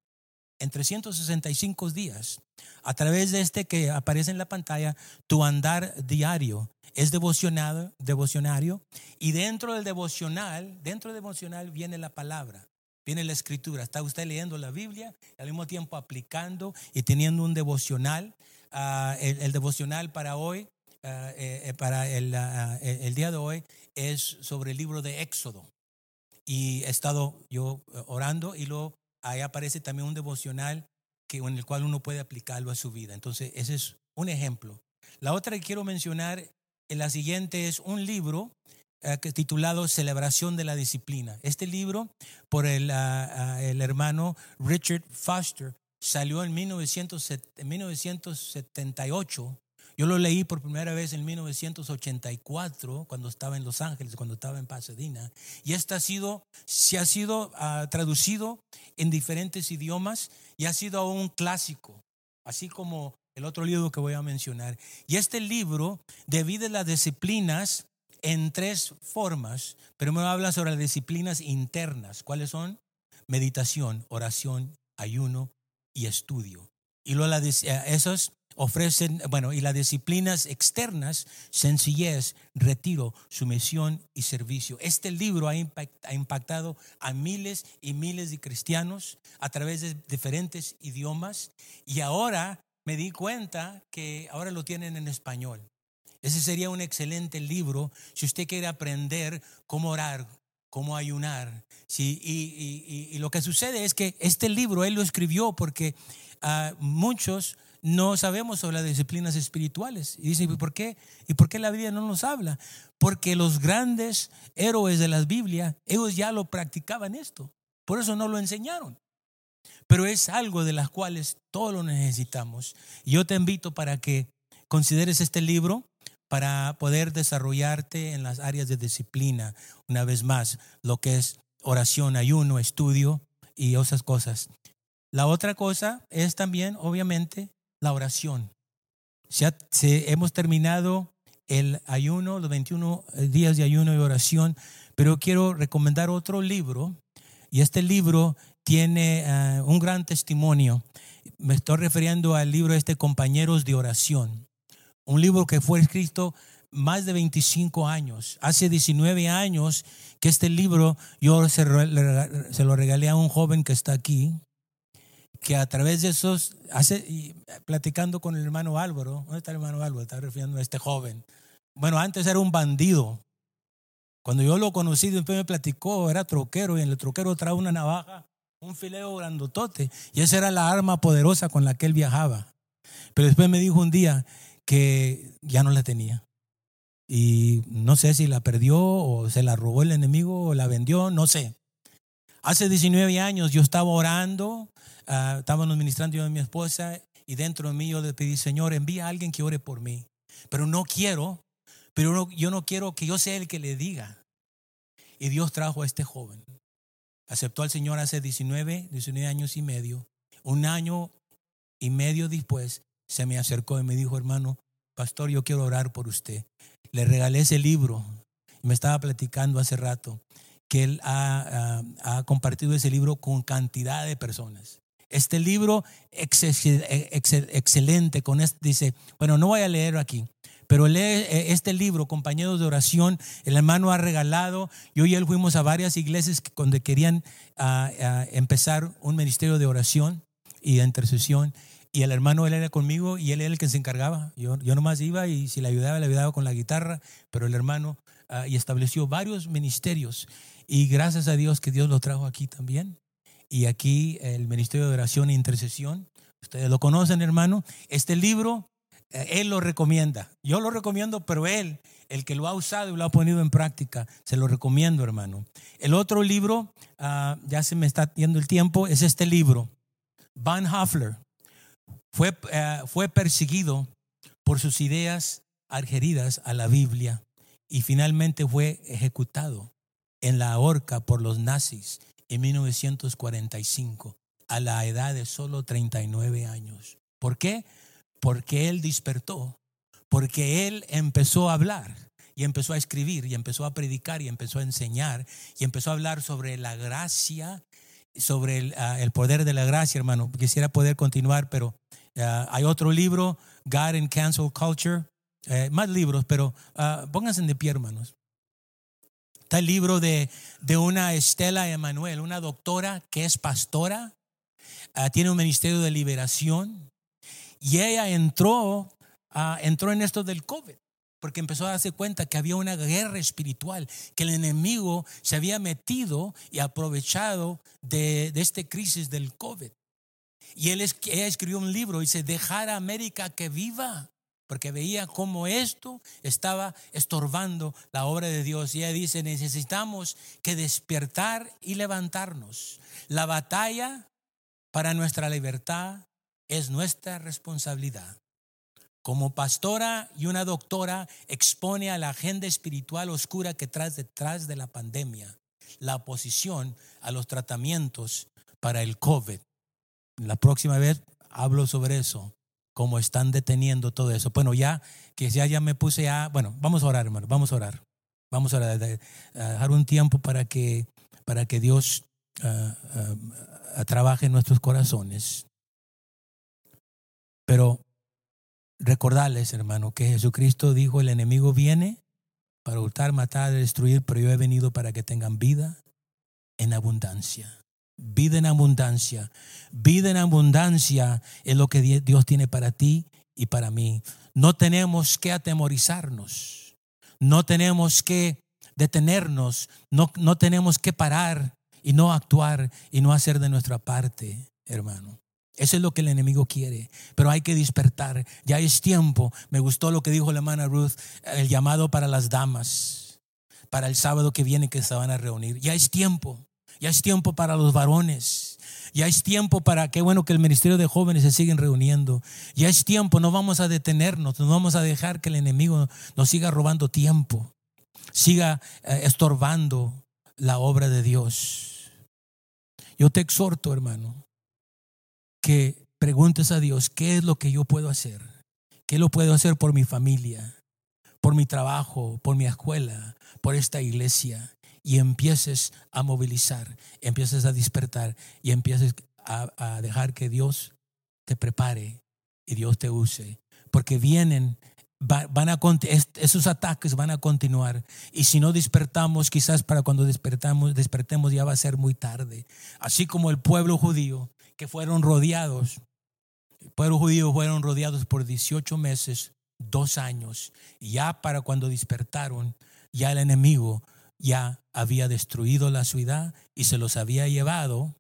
en 365 días. A través de este que aparece en la pantalla, tu andar diario es devocionado, devocionario y dentro del devocional, dentro del devocional viene la palabra, viene la escritura. Está usted leyendo la Biblia y al mismo tiempo aplicando y teniendo un devocional. Ah, el, devocional para hoy, ah, eh, eh, para ah, el, día de hoy, es sobre el libro de Éxodo. Y he estado yo eh, orando y luego ahí aparece también un devocional que, en el cual uno puede aplicarlo a su vida. Entonces, ese es un ejemplo. La otra que quiero mencionar la siguiente es un libro eh, titulado Celebración de la Disciplina. Este libro, por el, ah, ah, el hermano Richard Foster, salió en 1978. Yo lo leí por primera vez en 1984, cuando estaba en Los Ángeles, cuando estaba en Pasadena. Y este ha sido, se ha sido ah, traducido en diferentes idiomas y ha sido un clásico, así como el otro libro que voy a mencionar. Y este libro divide las disciplinas en tres formas, me habla sobre las disciplinas internas. ¿Cuáles son? Meditación, oración, ayuno y estudio. Y luego eh, esos ofrecen, bueno, y las disciplinas externas, sencillez, retiro, sumisión y servicio. Este libro ha impactado a miles y miles de cristianos a través de diferentes idiomas y ahora me di cuenta que ahora lo tienen en español. Ese sería un excelente libro si usted quiere aprender cómo orar, cómo ayunar. Sí, y, lo que sucede es que este libro él lo escribió porque ah, muchos no sabemos sobre las disciplinas espirituales. Y dice, ¿por qué? ¿Y por qué la Biblia no nos habla? Porque los grandes héroes de la Biblia, ellos ya lo practicaban esto. Por eso no lo enseñaron pero es algo de las cuales todos lo necesitamos. yo te invito para que consideres este libro para poder desarrollarte en las áreas de disciplina, una vez más, lo que es oración, ayuno, estudio y esas cosas. La otra cosa es también, obviamente, la oración. Ya hemos terminado el ayuno, los 21 días de ayuno y oración, pero quiero recomendar otro libro. Y este libro tiene eh, un gran testimonio. Me estoy refiriendo al libro este Compañeros de Oración, un libro que fue escrito más de 25 años. Hace 19 años que este libro yo se, lo regalé a un joven que está aquí, que a través de esos, hace, platicando con el hermano Álvaro, ¿dónde está el hermano Álvaro? Está refiriendo a este joven. Bueno, antes era un bandido. Cuando yo lo conocí, después me platicó, era troquero y en el troquero trae una navaja un fileo grandotote. Y esa era la arma poderosa con la que él viajaba. Pero después me dijo un día que ya no la tenía. Y no sé si la perdió o se la robó el enemigo o la vendió, no sé. Hace 19 años yo estaba orando, uh, estábamos ministrando yo y mi esposa, y dentro de mí yo le pedí, Señor, envía a alguien que ore por mí. Pero no quiero, pero yo no quiero que yo sea el que le diga. Y Dios trajo a este joven aceptó al Señor hace 19, 19 años y medio. Un año y medio después se me acercó y me dijo, hermano, pastor, yo quiero orar por usted. Le regalé ese libro. Me estaba platicando hace rato que él ha, compartido ese libro con cantidad de personas. Este libro excelente, con este, dice, bueno, no voy a leer aquí, pero lee eh, este libro, Compañeros de Oración, el hermano ha regalado. Yo y él fuimos a varias iglesias donde querían ah, ah, empezar un ministerio de oración y de intercesión. Y el hermano, él era conmigo y él era el que se encargaba. Yo, yo nomás iba y si le ayudaba, le ayudaba con la guitarra, pero el hermano, ah, y estableció varios ministerios. Y gracias a Dios que Dios lo trajo aquí también. Y aquí el ministerio de oración e intercesión. Ustedes lo conocen, hermano. Este libro eh, él lo recomienda. Yo lo recomiendo, pero él, el que lo ha usado y lo ha ponido en práctica, se lo recomiendo, hermano. El otro libro, ah, ya se me está yendo el tiempo, es este libro. Van Hoffler fue, eh, fue perseguido por sus ideas adheridas a la Biblia y finalmente fue ejecutado en la horca por los nazis en 1945 a la edad de solo 39 años. ¿Por qué? Porque él despertó, porque él empezó a hablar y empezó a escribir y empezó a predicar y empezó a enseñar y empezó a hablar sobre la gracia, sobre el, ah, poder de la gracia, hermano. Quisiera poder continuar, pero ah, hay otro libro, God in Cancel Culture, eh, más libros, pero uh, pónganse de pie, hermanos. Está el libro de, de una Estela Emanuel, una doctora que es pastora, tiene un ministerio de liberación y ella entró, entró en esto del COVID porque empezó a darse cuenta que había una guerra espiritual, que el enemigo se había metido y aprovechado de, de esta crisis del COVID. Y él, ella escribió un libro dice, dejar a América que viva, porque veía cómo esto estaba estorbando la obra de Dios. Y ella dice, necesitamos que despertar y levantarnos. La batalla para nuestra libertad es nuestra responsabilidad. Como pastora y una doctora expone a la agenda espiritual oscura que trae detrás de la pandemia, la oposición a los tratamientos para el COVID. La próxima vez hablo sobre eso, cómo están deteniendo todo eso. Bueno, ya que ya, ya me puse ya, bueno, vamos a orar, hermano, vamos a orar. Vamos a, dejar un tiempo para que, para que Dios ah, ah, trabaje en nuestros corazones. Pero recordarles, hermano, que Jesucristo dijo, el enemigo viene para hurtar, matar, destruir, pero yo he venido para que tengan vida en abundancia. Vida en abundancia. Vida en abundancia es lo que Dios tiene para ti y para mí. No tenemos que atemorizarnos. No tenemos que detenernos. No, no tenemos que parar y no actuar y no hacer de nuestra parte, hermano. Eso es lo que el enemigo quiere. Pero hay que despertar. Ya es tiempo. Me gustó lo que dijo la hermana Ruth, el llamado para las damas, para el sábado que viene que se van a reunir. Ya es tiempo. Ya es tiempo para los varones. Ya es tiempo para, qué bueno que el ministerio de jóvenes se siguen reuniendo. Ya es tiempo, no vamos a detenernos, no vamos a dejar que el enemigo nos siga robando tiempo, siga eh, estorbando la obra de Dios. Yo te exhorto, hermano, que preguntes a Dios, ¿qué es lo que yo puedo hacer? ¿Qué lo puedo hacer por mi familia, por mi trabajo, por mi escuela, por esta iglesia? Y empieces a movilizar, empieces a despertar y empieces a, dejar que Dios te prepare y Dios te use. Porque vienen, van a, esos ataques van a continuar. Y si no despertamos, quizás para cuando despertamos, despertemos ya va a ser muy tarde. Así como el pueblo judío, que fueron rodeados, el pueblo judío fueron rodeados por 18 meses, dos años. Y ya para cuando despertaron, ya el enemigo ya había destruido la ciudad y se los había llevado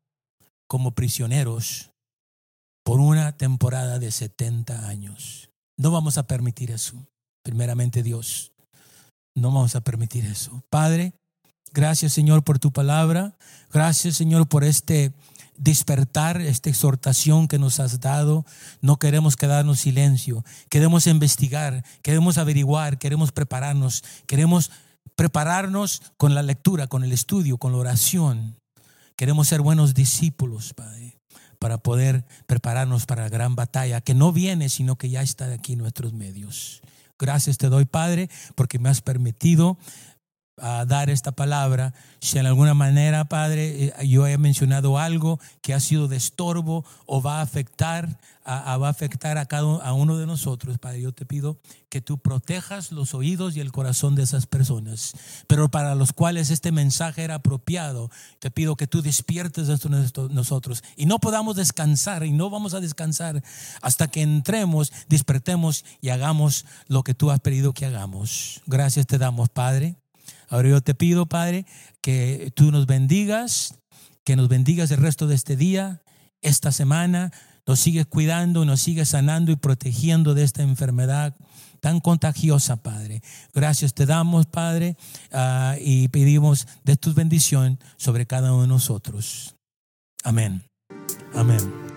como prisioneros por una temporada de 70 años. No vamos a permitir eso. Primeramente Dios, no vamos a permitir eso. Padre, gracias Señor por tu palabra. Gracias Señor por este despertar, esta exhortación que nos has dado. No queremos quedarnos silencio. Queremos investigar, queremos averiguar, queremos prepararnos, queremos prepararnos con la lectura, con el estudio, con la oración. Queremos ser buenos discípulos, Padre, para poder prepararnos para la gran batalla que no viene, sino que ya está aquí en nuestros medios. Gracias te doy, Padre, porque me has permitido a dar esta palabra. Si en alguna manera, Padre, eh, yo he mencionado algo que ha sido de estorbo o va a afectar a, va a afectar a cada a uno de nosotros, Padre, yo te pido que tú protejas los oídos y el corazón de esas personas, pero para los cuales este mensaje era apropiado, te pido que tú despiertes esto nosotros y no podamos descansar y no vamos a descansar hasta que entremos, despertemos y hagamos lo que tú has pedido que hagamos. Gracias te damos, Padre. Ahora yo te pido, Padre, que tú nos bendigas, que nos bendigas el resto de este día, esta semana, nos sigues cuidando, nos sigues sanando y protegiendo de esta enfermedad tan contagiosa, Padre. Gracias te damos, Padre, ah, y pedimos de tu bendición sobre cada uno de nosotros. Amén. Amén.